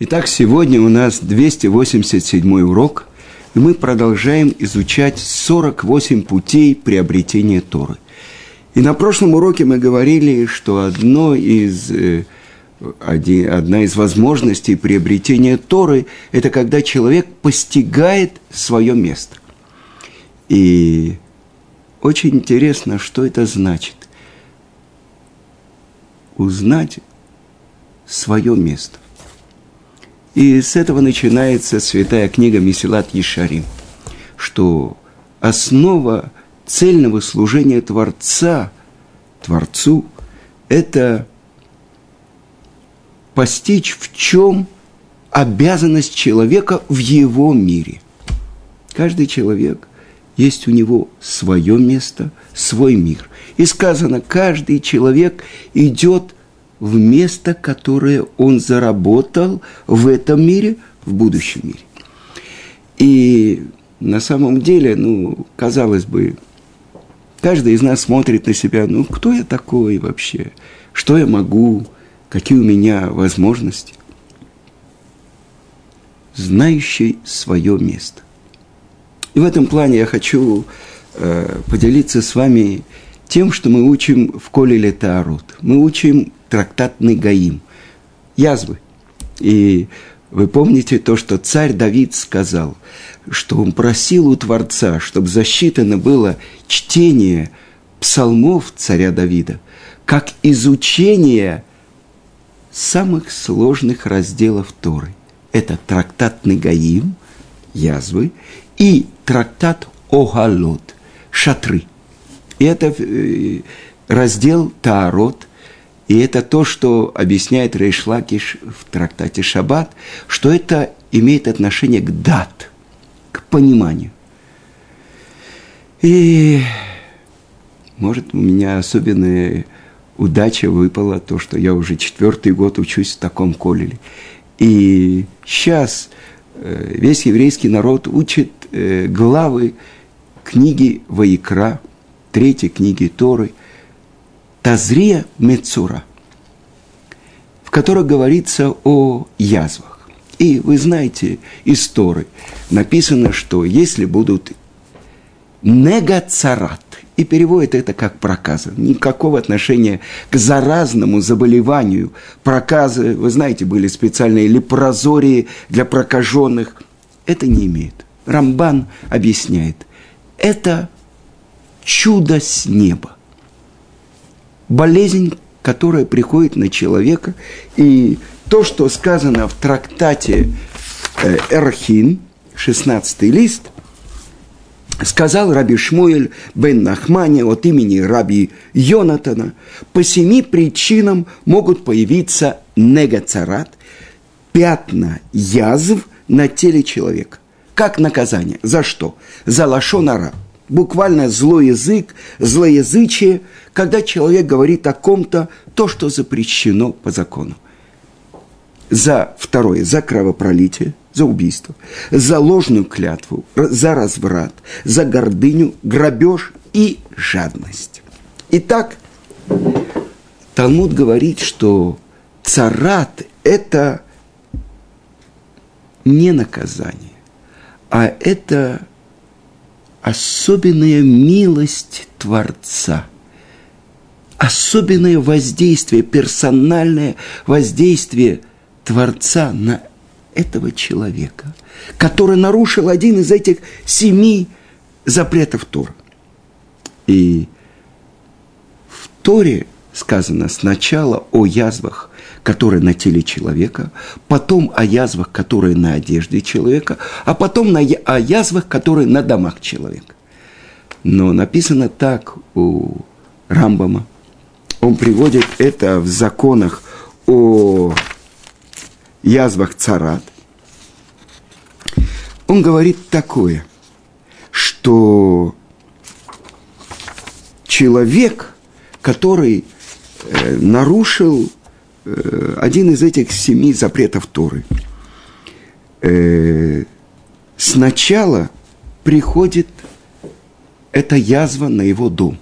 Итак, сегодня у нас 287 урок, и мы продолжаем изучать 48 путей приобретения Торы. И на прошлом уроке мы говорили, что одно из, э, один, одна из возможностей приобретения Торы – это когда человек постигает свое место. И очень интересно, что это значит. Узнать свое место. И с этого начинается святая книга Месилат Ешарим, что основа цельного служения Творца, Творцу, это постичь, в чем обязанность человека в его мире. Каждый человек есть у него свое место, свой мир. И сказано, каждый человек идет в место, которое он заработал в этом мире, в будущем мире. И на самом деле, ну, казалось бы, каждый из нас смотрит на себя, ну, кто я такой вообще, что я могу, какие у меня возможности. Знающий свое место. И в этом плане я хочу э, поделиться с вами тем, что мы учим в Коле Летаарут. Мы учим трактат Негаим, язвы. И вы помните то, что царь Давид сказал, что он просил у Творца, чтобы засчитано было чтение псалмов царя Давида, как изучение самых сложных разделов Торы. Это трактат Негаим, язвы, и трактат Огалот, шатры. И это э, раздел Таарот – и это то, что объясняет Рейшлакиш в трактате Шаббат, что это имеет отношение к дат, к пониманию. И, может, у меня особенная удача выпала, то, что я уже четвертый год учусь в таком колеле. И сейчас э, весь еврейский народ учит э, главы книги Ваикра, третьей книги Торы – Тазрия Мецура, в которой говорится о язвах. И вы знаете истории. Написано, что если будут негацарат, и переводит это как проказа. Никакого отношения к заразному заболеванию. Проказы, вы знаете, были специальные лепрозории для прокаженных. Это не имеет. Рамбан объясняет. Это чудо с неба болезнь, которая приходит на человека. И то, что сказано в трактате э, Эрхин, 16 лист, сказал Раби Шмуэль бен Нахмани от имени Раби Йонатана, по семи причинам могут появиться негацарат, пятна язв на теле человека. Как наказание? За что? За лашонара. Буквально злой язык, злоязычие – когда человек говорит о ком-то то, что запрещено по закону. За второе, за кровопролитие, за убийство, за ложную клятву, за разврат, за гордыню, грабеж и жадность. Итак, Талмуд говорит, что царат – это не наказание, а это особенная милость Творца – особенное воздействие, персональное воздействие Творца на этого человека, который нарушил один из этих семи запретов Тора. И в Торе сказано сначала о язвах, которые на теле человека, потом о язвах, которые на одежде человека, а потом на, о язвах, которые на домах человека. Но написано так у Рамбама – он приводит это в законах о язвах царат. Он говорит такое, что человек, который э, нарушил один из этих семи запретов Торы, э, сначала приходит эта язва на его дом.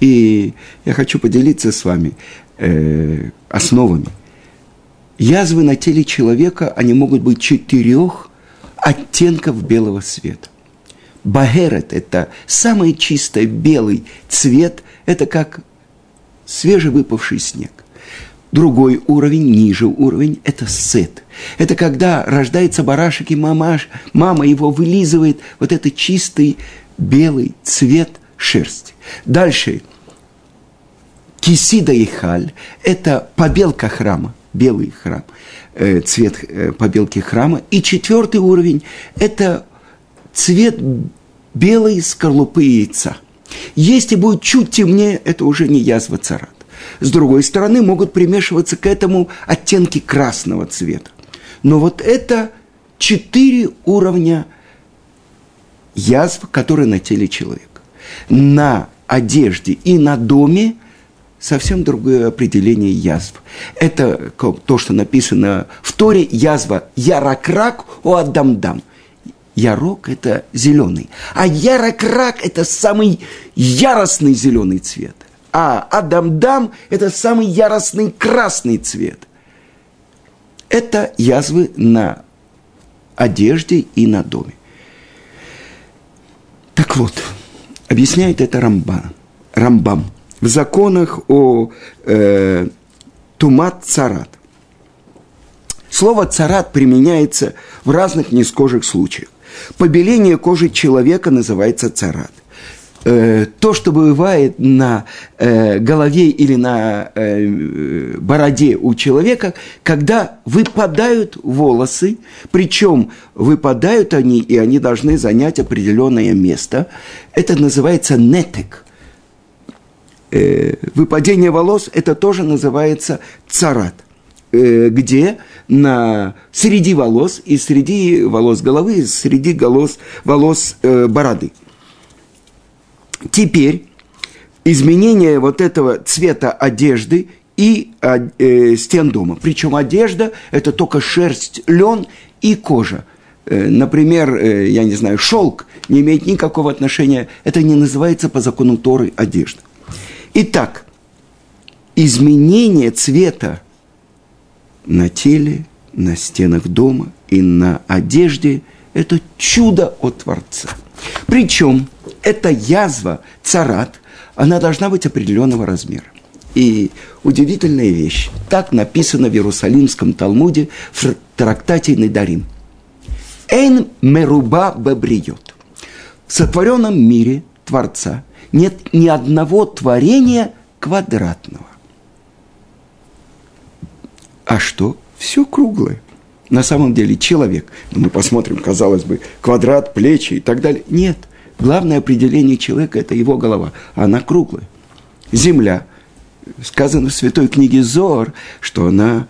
И я хочу поделиться с вами э, основами. язвы на теле человека, они могут быть четырех оттенков белого цвета. Багерет – это самый чистый белый цвет, это как свежевыпавший снег. Другой уровень, ниже уровень – это сет. Это когда рождается барашек, и мамаш, мама его вылизывает, вот это чистый белый цвет шерсти. Дальше кисида и халь – это побелка храма, белый храм, э, цвет э, побелки храма. И четвертый уровень – это цвет белой скорлупы яйца. Если будет чуть темнее, это уже не язва царат. С другой стороны, могут примешиваться к этому оттенки красного цвета. Но вот это четыре уровня язв, которые на теле человека. На одежде и на доме совсем другое определение язв. Это то, что написано в Торе, язва яракрак о адамдам. Ярок – это зеленый, а яракрак – это самый яростный зеленый цвет а Адамдам – это самый яростный красный цвет. Это язвы на одежде и на доме. Так вот, объясняет это Рамбан, Рамбам в законах о э, тумат царат. Слово царат применяется в разных нескожих случаях. Побеление кожи человека называется царат. Э, то, что бывает на э, голове или на э, бороде у человека, когда выпадают волосы, причем выпадают они, и они должны занять определенное место. Это называется нетек. Э, выпадение волос, это тоже называется царат э, где на среди волос и среди волос головы, и среди волос, волос э, бороды – Теперь изменение вот этого цвета одежды и а, э, стен дома. Причем одежда – это только шерсть, лен и кожа. Э, например, э, я не знаю, шелк не имеет никакого отношения. Это не называется по закону Торы одежда. Итак, изменение цвета на теле, на стенах дома и на одежде – это чудо от Творца. Причем эта язва, царат, она должна быть определенного размера. И удивительная вещь. Так написано в Иерусалимском Талмуде в трактате Недарим. Эйн меруба бабриот. В сотворенном мире Творца нет ни одного творения квадратного. А что? Все круглое. На самом деле человек, ну, мы посмотрим, казалось бы, квадрат, плечи и так далее. Нет – Главное определение человека – это его голова. Она круглая. Земля. Сказано в святой книге Зор, что она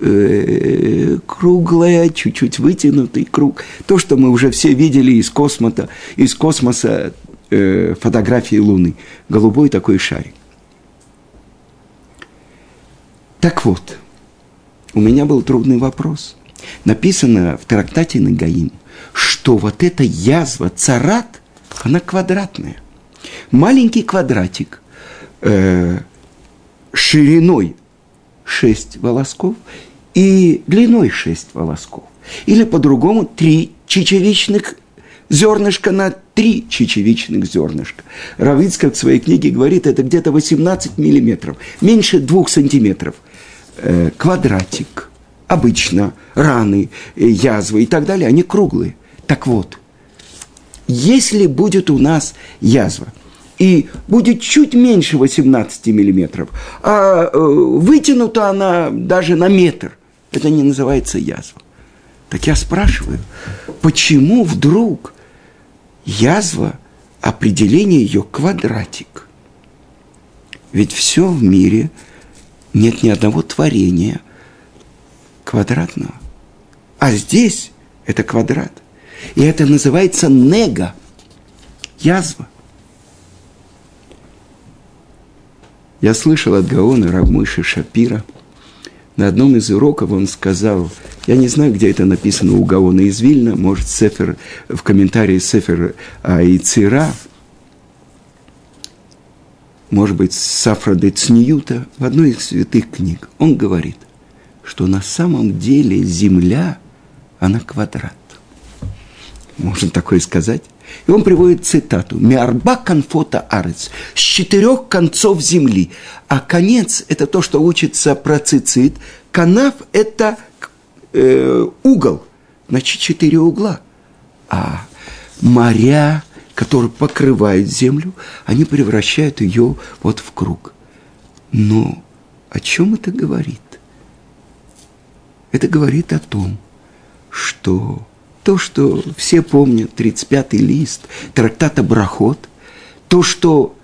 э, круглая, чуть-чуть вытянутый круг. То, что мы уже все видели из космоса, из космоса э, фотографии Луны. Голубой такой шарик. Так вот, у меня был трудный вопрос. Написано в трактате Нагаим, что вот эта язва, царат, она квадратная. Маленький квадратик э, шириной 6 волосков и длиной 6 волосков. Или по-другому 3 чечевичных зернышка на 3 чечевичных зернышка. Равицкак в своей книге говорит, это где-то 18 миллиметров, меньше 2 сантиметров. Э, квадратик, обычно раны, э, язвы и так далее, они круглые. Так вот, если будет у нас язва, и будет чуть меньше 18 миллиметров, а э, вытянута она даже на метр, это не называется язва. Так я спрашиваю, почему вдруг язва, определение ее квадратик? Ведь все в мире, нет ни одного творения квадратного. А здесь это квадрат. И это называется нега, язва. Я слышал от Гаона Равмыши Шапира. На одном из уроков он сказал, я не знаю, где это написано у Гаона из Вильна, может, Сефер, в комментарии Сефер Аицира, может быть, Сафра де Цниюта, в одной из святых книг. Он говорит, что на самом деле Земля, она квадрат. Можно такое сказать. И он приводит цитату. «Миарба конфота арец» – «с четырех концов земли». А конец – это то, что учится про цицит. Канав – это э, угол, значит, четыре угла. А моря, которые покрывают землю, они превращают ее вот в круг. Но о чем это говорит? Это говорит о том, что то, что все помнят, 35-й лист, трактата Брахот, то, что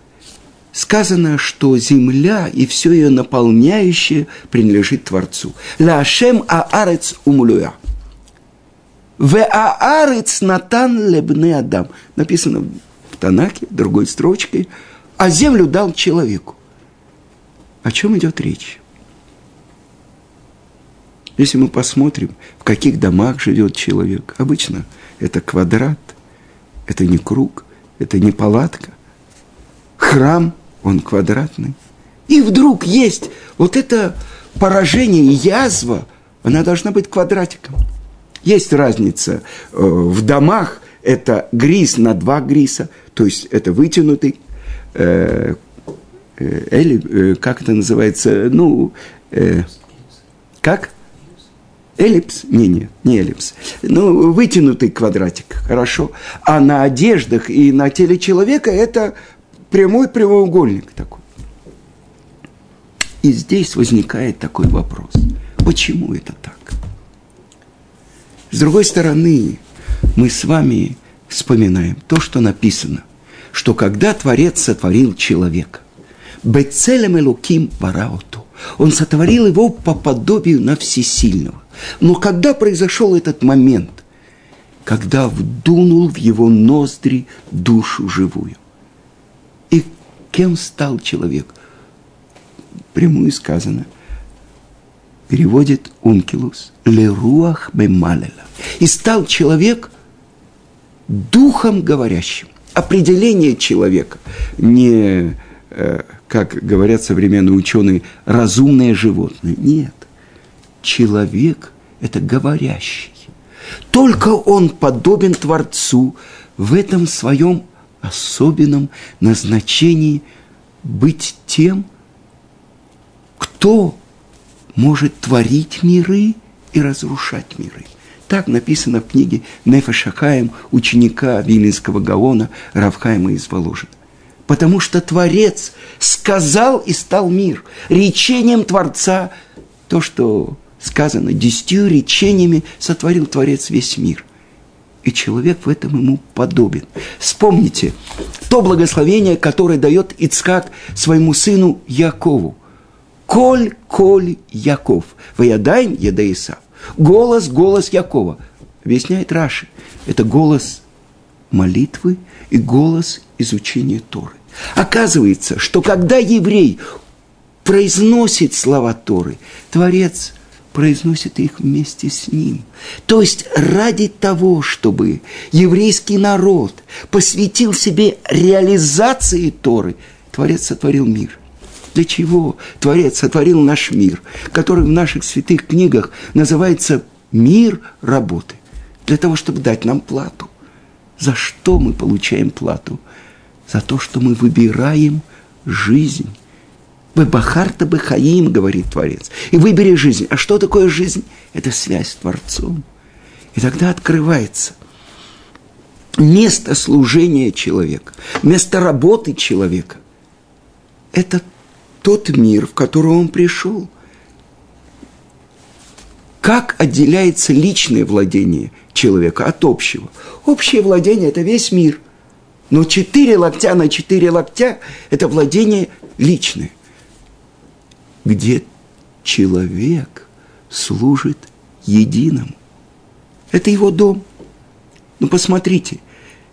сказано, что земля и все ее наполняющее принадлежит Творцу. Лашем аарец умлюя. В аарец натан лебне адам. Написано в Танаке, другой строчкой. А землю дал человеку. О чем идет речь? Если мы посмотрим, в каких домах живет человек, обычно это квадрат, это не круг, это не палатка. Храм, он квадратный. И вдруг есть вот это поражение, язва, она должна быть квадратиком. Есть разница э, в домах, это грис на два гриса, то есть это вытянутый, э, э, э, как это называется, ну, э, как? Эллипс? Не, не, не эллипс. Ну, вытянутый квадратик, хорошо. А на одеждах и на теле человека это прямой прямоугольник такой. И здесь возникает такой вопрос. Почему это так? С другой стороны, мы с вами вспоминаем то, что написано, что когда Творец сотворил человека, Бецелем Элуким Бараоту, он сотворил его по подобию на всесильного. Но когда произошел этот момент, когда вдунул в его ноздри душу живую? И кем стал человек? Прямую сказано. Переводит Ункилус. Леруах бемалела. И стал человек духом говорящим. Определение человека не, э, как говорят современные ученые, разумное животное. Нет человек – это говорящий. Только он подобен Творцу в этом своем особенном назначении быть тем, кто может творить миры и разрушать миры. Так написано в книге Нефа Шахаем, ученика Вилинского Гаона Равхайма из Воложина. Потому что Творец сказал и стал мир. Речением Творца то, что сказано, десятью речениями сотворил Творец весь мир. И человек в этом ему подобен. Вспомните то благословение, которое дает Ицкак своему сыну Якову. Коль, коль, Яков. Ваядаем, Ядаисав. Голос, голос Якова. Объясняет Раши. Это голос молитвы и голос изучения Торы. Оказывается, что когда еврей произносит слова Торы, Творец произносит их вместе с ним. То есть ради того, чтобы еврейский народ посвятил себе реализации Торы, Творец сотворил мир. Для чего Творец сотворил наш мир, который в наших святых книгах называется «мир работы», для того, чтобы дать нам плату. За что мы получаем плату? За то, что мы выбираем жизнь Бахарта бы хаим, говорит Творец. И выбери жизнь. А что такое жизнь? Это связь с Творцом. И тогда открывается место служения человека, место работы человека. Это тот мир, в который он пришел. Как отделяется личное владение человека от общего? Общее владение – это весь мир. Но четыре локтя на четыре локтя – это владение личное где человек служит единому. Это его дом. Ну, посмотрите,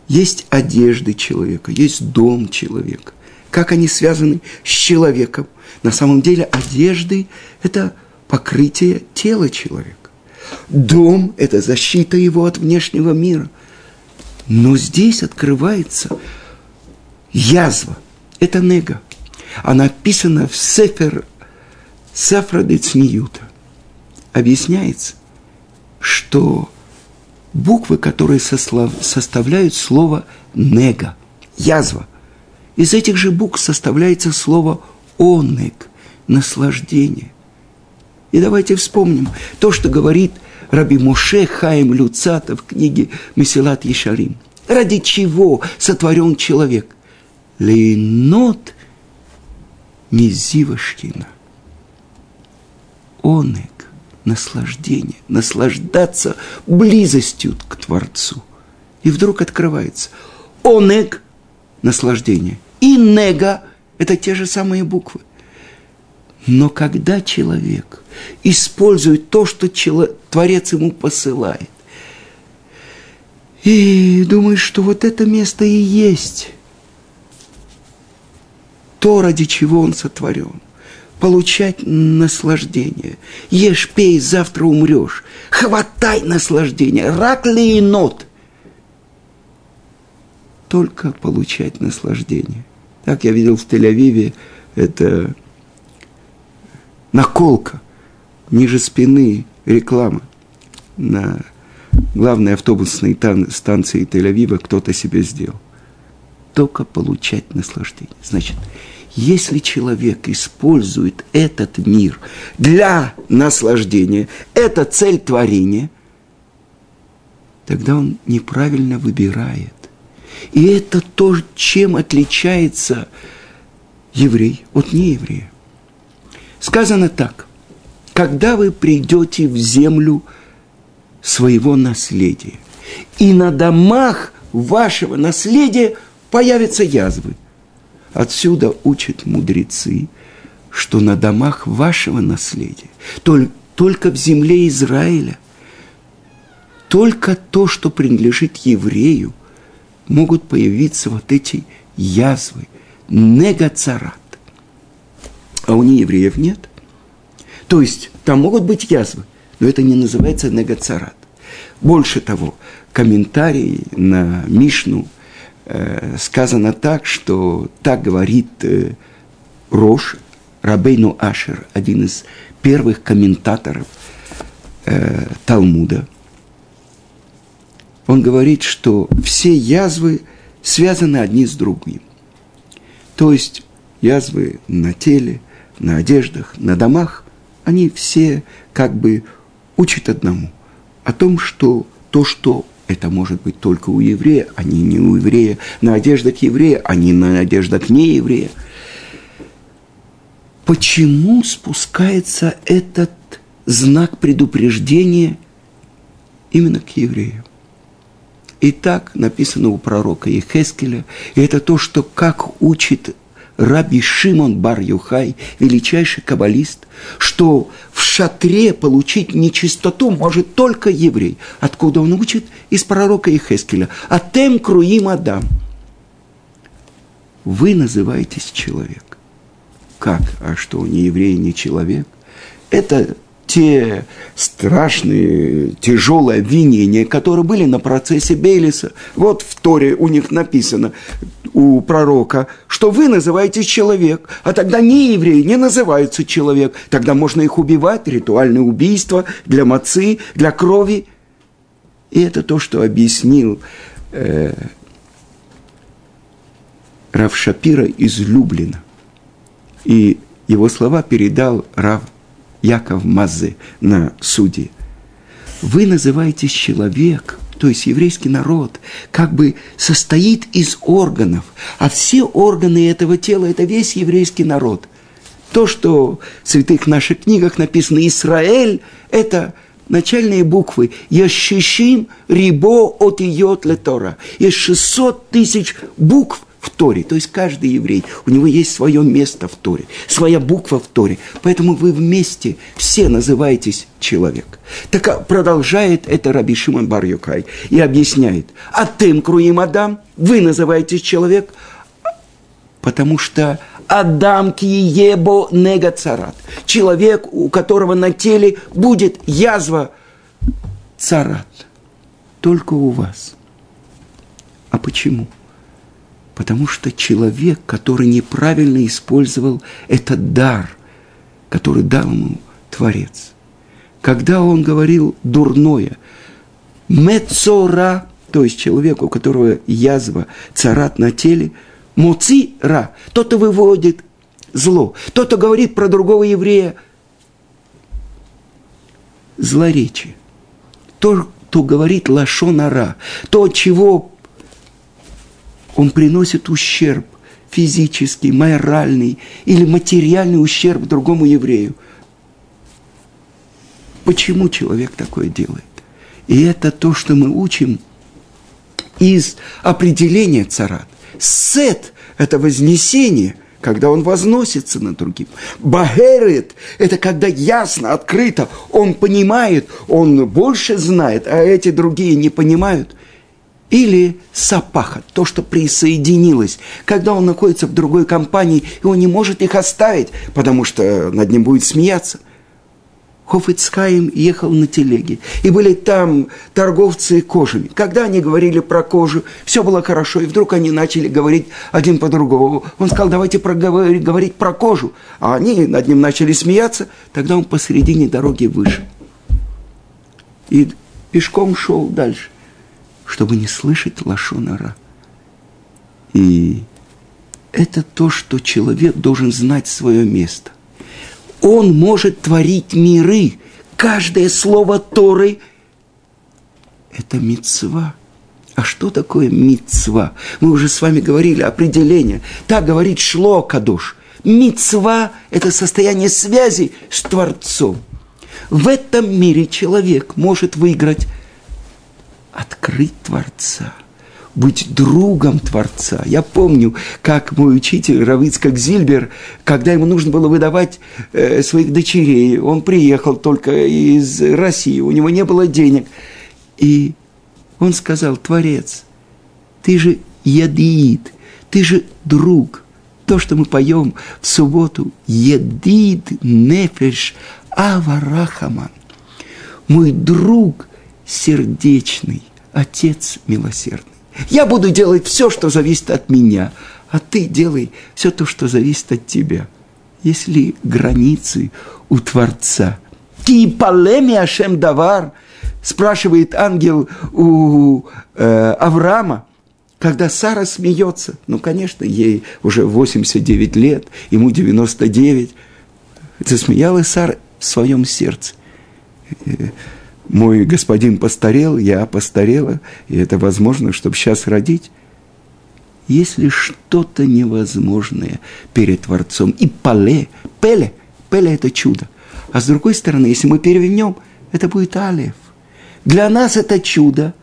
есть одежды человека, есть дом человека. Как они связаны с человеком? На самом деле одежды – это покрытие тела человека. Дом – это защита его от внешнего мира. Но здесь открывается язва. Это нега. Она описана в Сефер Сефра де Цниюта. объясняется, что буквы, которые составляют слово «нега», язва, из этих же букв составляется слово «онег», наслаждение. И давайте вспомним то, что говорит Раби Муше Хаим Люцата в книге Месилат Ешарим. Ради чего сотворен человек? Лейнот Мизивашкина. Онег, наслаждение, наслаждаться близостью к Творцу. И вдруг открывается. Онег – наслаждение. И нега – это те же самые буквы – но когда человек использует то, что Творец ему посылает, и думает, что вот это место и есть то, ради чего он сотворен, получать наслаждение. Ешь, пей, завтра умрешь. Хватай наслаждение. Рак ли и нот. Только получать наслаждение. Так я видел в Тель-Авиве, это наколка, ниже спины реклама на главной автобусной станции Тель-Авива кто-то себе сделал. Только получать наслаждение. Значит, если человек использует этот мир для наслаждения, это цель творения, тогда он неправильно выбирает. И это то, чем отличается еврей от нееврея. Сказано так. Когда вы придете в землю своего наследия, и на домах вашего наследия появятся язвы. Отсюда учат мудрецы, что на домах вашего наследия, только в земле Израиля, только то, что принадлежит еврею, могут появиться вот эти язвы, негацарат а у неевреев нет. То есть там могут быть язвы, но это не называется негацарат. Больше того, комментарий на Мишну сказано так, что так говорит э, Рош, Рабейну Ашер, один из первых комментаторов э, Талмуда. Он говорит, что все язвы связаны одни с другими. То есть язвы на теле, на одеждах, на домах, они все как бы учат одному. О том, что то, что это может быть только у еврея, а не, не у еврея, на одеждах еврея, а не на одеждах не еврея. Почему спускается этот знак предупреждения именно к еврею? И так написано у пророка Ехескеля, и это то, что как учит Раби Шимон Бар-Юхай, величайший каббалист, что в шатре получить нечистоту может только еврей. Откуда он учит? Из пророка Ихескеля. «Атем круим Адам». Вы называетесь человек. Как? А что, не еврей, не человек? Это те страшные, тяжелые обвинения, которые были на процессе Бейлиса. Вот в Торе у них написано, у пророка, что вы называетесь человек, а тогда не евреи не называются человек. Тогда можно их убивать, ритуальное убийство для мацы, для крови. И это то, что объяснил э, Рав Шапира из Люблина. И его слова передал Рав Яков Мазы на суде. Вы называетесь человек, то есть еврейский народ, как бы состоит из органов, а все органы этого тела – это весь еврейский народ. То, что в святых наших книгах написано «Израиль» – это начальные буквы «Яшишим рибо от иот летора». Есть 600 тысяч букв в Торе. То есть каждый еврей, у него есть свое место в Торе, своя буква в Торе. Поэтому вы вместе все называетесь человек. Так а продолжает это Раби Шимон бар -Юкай и объясняет. А тем круим Адам, вы называетесь человек, потому что Адам киебо нега царат. Человек, у которого на теле будет язва царат. Только у вас. А почему? Потому что человек, который неправильно использовал этот дар, который дал ему Творец, когда он говорил дурное, мецора, то есть человек, у которого язва, царат на теле, муци ра, тот, кто выводит зло, тот, кто говорит про другого еврея, злоречие. То, кто говорит лашонара, то, чего он приносит ущерб физический, моральный или материальный ущерб другому еврею. Почему человек такое делает? И это то, что мы учим из определения царат. Сет – это вознесение, когда он возносится над другим. Багерет – это когда ясно, открыто, он понимает, он больше знает, а эти другие не понимают. Или сапаха, то, что присоединилось, когда он находится в другой компании, и он не может их оставить, потому что над ним будет смеяться – Хофицкаим ехал на телеге, и были там торговцы кожами. Когда они говорили про кожу, все было хорошо, и вдруг они начали говорить один по другому. Он сказал, давайте проговорить, говорить про кожу. А они над ним начали смеяться, тогда он посередине дороги вышел. И пешком шел дальше, чтобы не слышать лошонара. И это то, что человек должен знать свое место. Он может творить миры. Каждое слово Торы – это мецва. А что такое мецва? Мы уже с вами говорили определение. Так говорит Шло Кадош. Мецва – это состояние связи с Творцом. В этом мире человек может выиграть, открыть Творца – быть другом Творца. Я помню, как мой учитель Равицкак Зильбер, когда ему нужно было выдавать э, своих дочерей, он приехал только из России, у него не было денег. И он сказал, Творец, ты же ядиит, ты же друг. То, что мы поем в субботу, едид нефеш аварахаман. Мой друг сердечный, отец милосердный. Я буду делать все, что зависит от меня, а ты делай все то, что зависит от тебя. Если границы у Творца. Кипалеми Ашем Давар, спрашивает ангел у э, Авраама, когда Сара смеется, ну, конечно, ей уже 89 лет, ему 99, засмеялась Сара в своем сердце мой господин постарел, я постарела, и это возможно, чтобы сейчас родить. Если что-то невозможное перед Творцом, и пале, пеле, пеле – это чудо. А с другой стороны, если мы перевернем, это будет алев. Для нас это чудо,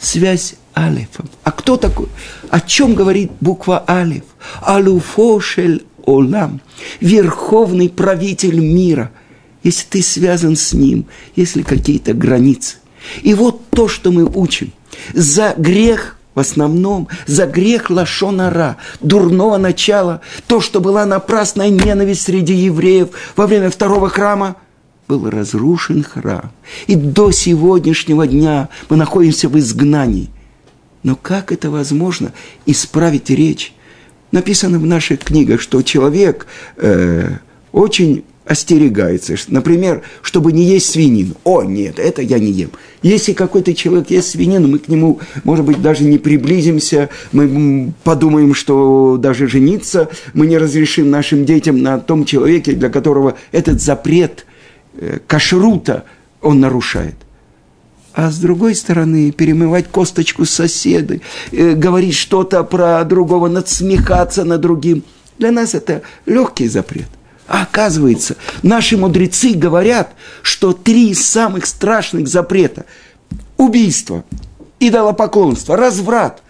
связь алефом. А кто такой? О чем говорит буква алев? Алуфошель олам, верховный правитель мира – если ты связан с Ним, если какие-то границы. И вот то, что мы учим. За грех в основном за грех лашонара, дурного начала, то, что была напрасная ненависть среди евреев во время второго храма, был разрушен храм. И до сегодняшнего дня мы находимся в изгнании. Но как это возможно исправить речь? Написано в наших книгах, что человек э, очень остерегается. Например, чтобы не есть свинину. О, нет, это я не ем. Если какой-то человек ест свинину, мы к нему, может быть, даже не приблизимся, мы подумаем, что даже жениться мы не разрешим нашим детям на том человеке, для которого этот запрет э, кашрута он нарушает. А с другой стороны, перемывать косточку соседа, э, говорить что-то про другого, надсмехаться над другим. Для нас это легкий запрет. А оказывается, наши мудрецы говорят, что три самых страшных запрета – убийство, идолопоклонство, разврат.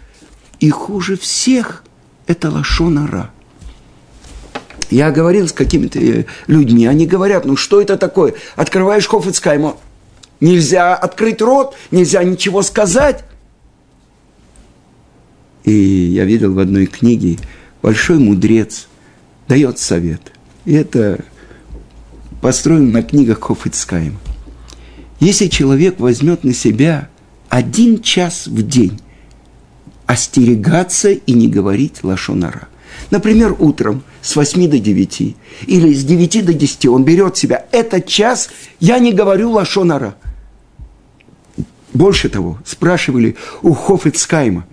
И хуже всех – это лошонара. Я говорил с какими-то э, людьми, они говорят, ну что это такое? Открываешь Хофицкаймо, нельзя открыть рот, нельзя ничего сказать. И я видел в одной книге, большой мудрец дает совет – и это построено на книгах Хофицкаем. Если человек возьмет на себя один час в день остерегаться и не говорить лашонара, Например, утром с 8 до 9 или с 9 до 10 он берет себя. Этот час я не говорю лошонара. Больше того, спрашивали у Хофицкайма,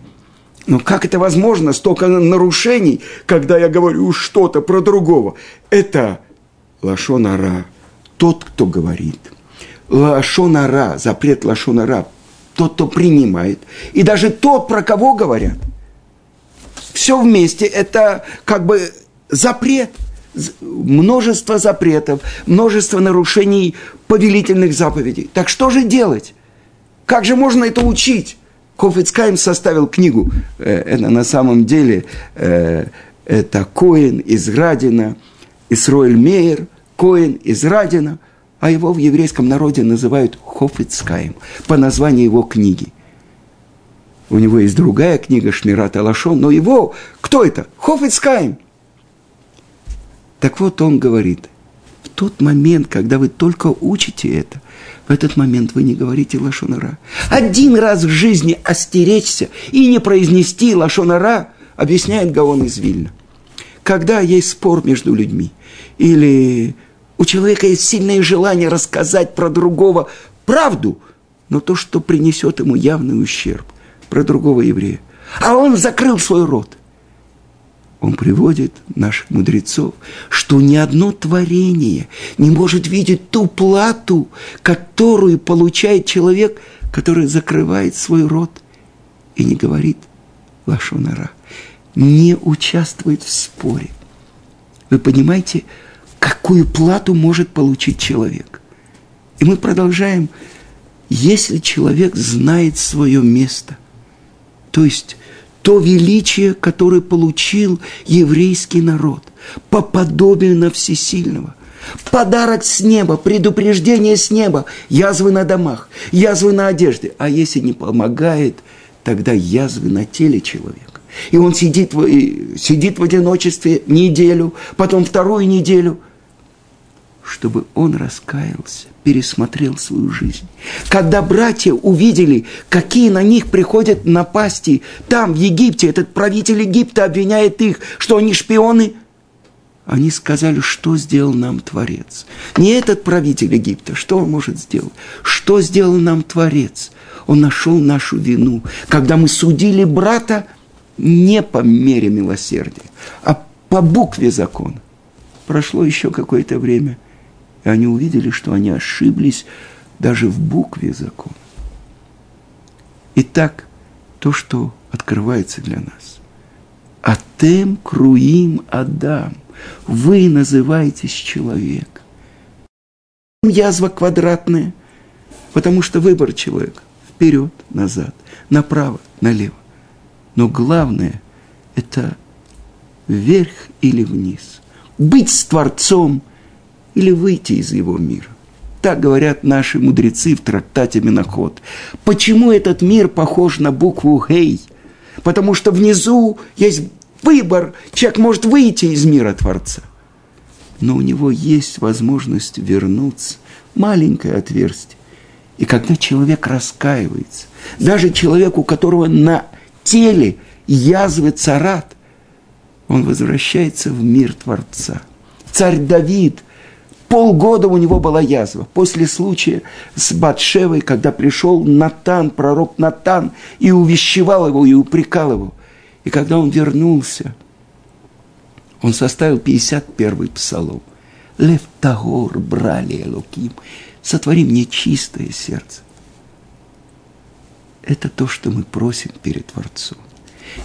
но как это возможно, столько нарушений, когда я говорю что-то про другого? Это лошонара, тот, кто говорит. Лошонара, запрет лошонара, тот, кто принимает. И даже тот, про кого говорят – все вместе это как бы запрет, множество запретов, множество нарушений повелительных заповедей. Так что же делать? Как же можно это учить? Кофицкайм составил книгу. Э, это на самом деле э, это Коин из Радина, Исроэль Мейер, Коин из Радина, а его в еврейском народе называют Хофицкайм по названию его книги. У него есть другая книга Шмират Алашон, но его, кто это? Хофицкайм. Так вот он говорит, в тот момент, когда вы только учите это, в этот момент вы не говорите лошонара. Один раз в жизни остеречься и не произнести лошонара, объясняет Гаон из Вильна. Когда есть спор между людьми, или у человека есть сильное желание рассказать про другого правду, но то, что принесет ему явный ущерб про другого еврея. А он закрыл свой рот. Он приводит наших мудрецов, что ни одно творение не может видеть ту плату, которую получает человек, который закрывает свой рот и не говорит лашонара, не участвует в споре. Вы понимаете, какую плату может получить человек? И мы продолжаем, если человек знает свое место, то есть то величие, которое получил еврейский народ по подобию на всесильного. Подарок с неба, предупреждение с неба, язвы на домах, язвы на одежде. А если не помогает, тогда язвы на теле человека. И он сидит сидит в одиночестве неделю, потом вторую неделю – чтобы он раскаялся, пересмотрел свою жизнь. Когда братья увидели, какие на них приходят напасти, там, в Египте, этот правитель Египта обвиняет их, что они шпионы, они сказали, что сделал нам Творец. Не этот правитель Египта, что он может сделать? Что сделал нам Творец? Он нашел нашу вину, когда мы судили брата не по мере милосердия, а по букве закона. Прошло еще какое-то время – и они увидели, что они ошиблись даже в букве закона. Итак, то, что открывается для нас. Атем круим Адам. Вы называетесь человек. Язва квадратная, потому что выбор человека вперед, назад, направо, налево. Но главное – это вверх или вниз. Быть с Творцом – или выйти из его мира. Так говорят наши мудрецы в трактате Миноход. Почему этот мир похож на букву «Гей»? Потому что внизу есть выбор, человек может выйти из мира Творца. Но у него есть возможность вернуться. Маленькое отверстие. И когда человек раскаивается, даже человек, у которого на теле язвы царат, он возвращается в мир Творца. Царь Давид Полгода у него была язва. После случая с Батшевой, когда пришел Натан, пророк Натан, и увещевал его, и упрекал его. И когда он вернулся, он составил 51-й псалом. Лев Тагор, брали Элоким, сотвори мне чистое сердце. Это то, что мы просим перед Творцом.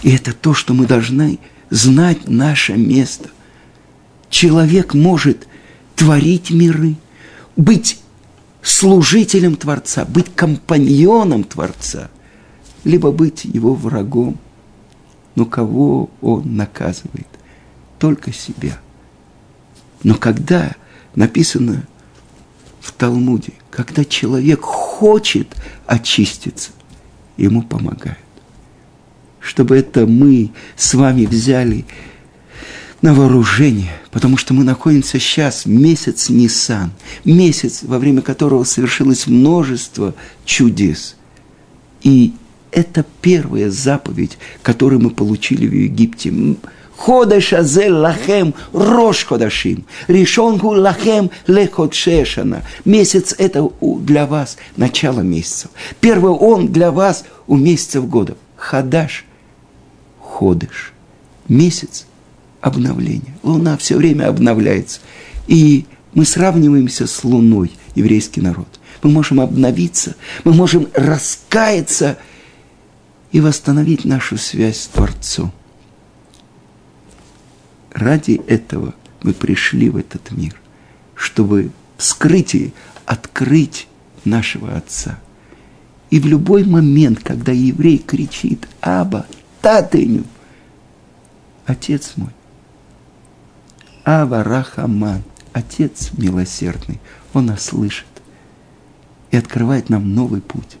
И это то, что мы должны знать наше место. Человек может творить миры, быть служителем Творца, быть компаньоном Творца, либо быть его врагом. Но кого он наказывает? Только себя. Но когда написано в Талмуде, когда человек хочет очиститься, ему помогают. Чтобы это мы с вами взяли на вооружение, потому что мы находимся сейчас месяц Нисан, месяц, во время которого совершилось множество чудес. И это первая заповедь, которую мы получили в Египте. Ходеш азель лахем рош ходашим. Решен гу лахем лехот шешана. Месяц – это для вас начало месяца. Первый он для вас у месяцев года. Хадаш – ходыш. Месяц – обновление. Луна все время обновляется. И мы сравниваемся с Луной, еврейский народ. Мы можем обновиться, мы можем раскаяться – и восстановить нашу связь с Творцом. Ради этого мы пришли в этот мир, чтобы в скрытии открыть нашего Отца. И в любой момент, когда еврей кричит «Аба, Татыню!» Отец мой, Ава Рахаман, Отец милосердный, Он нас слышит и открывает нам новый путь –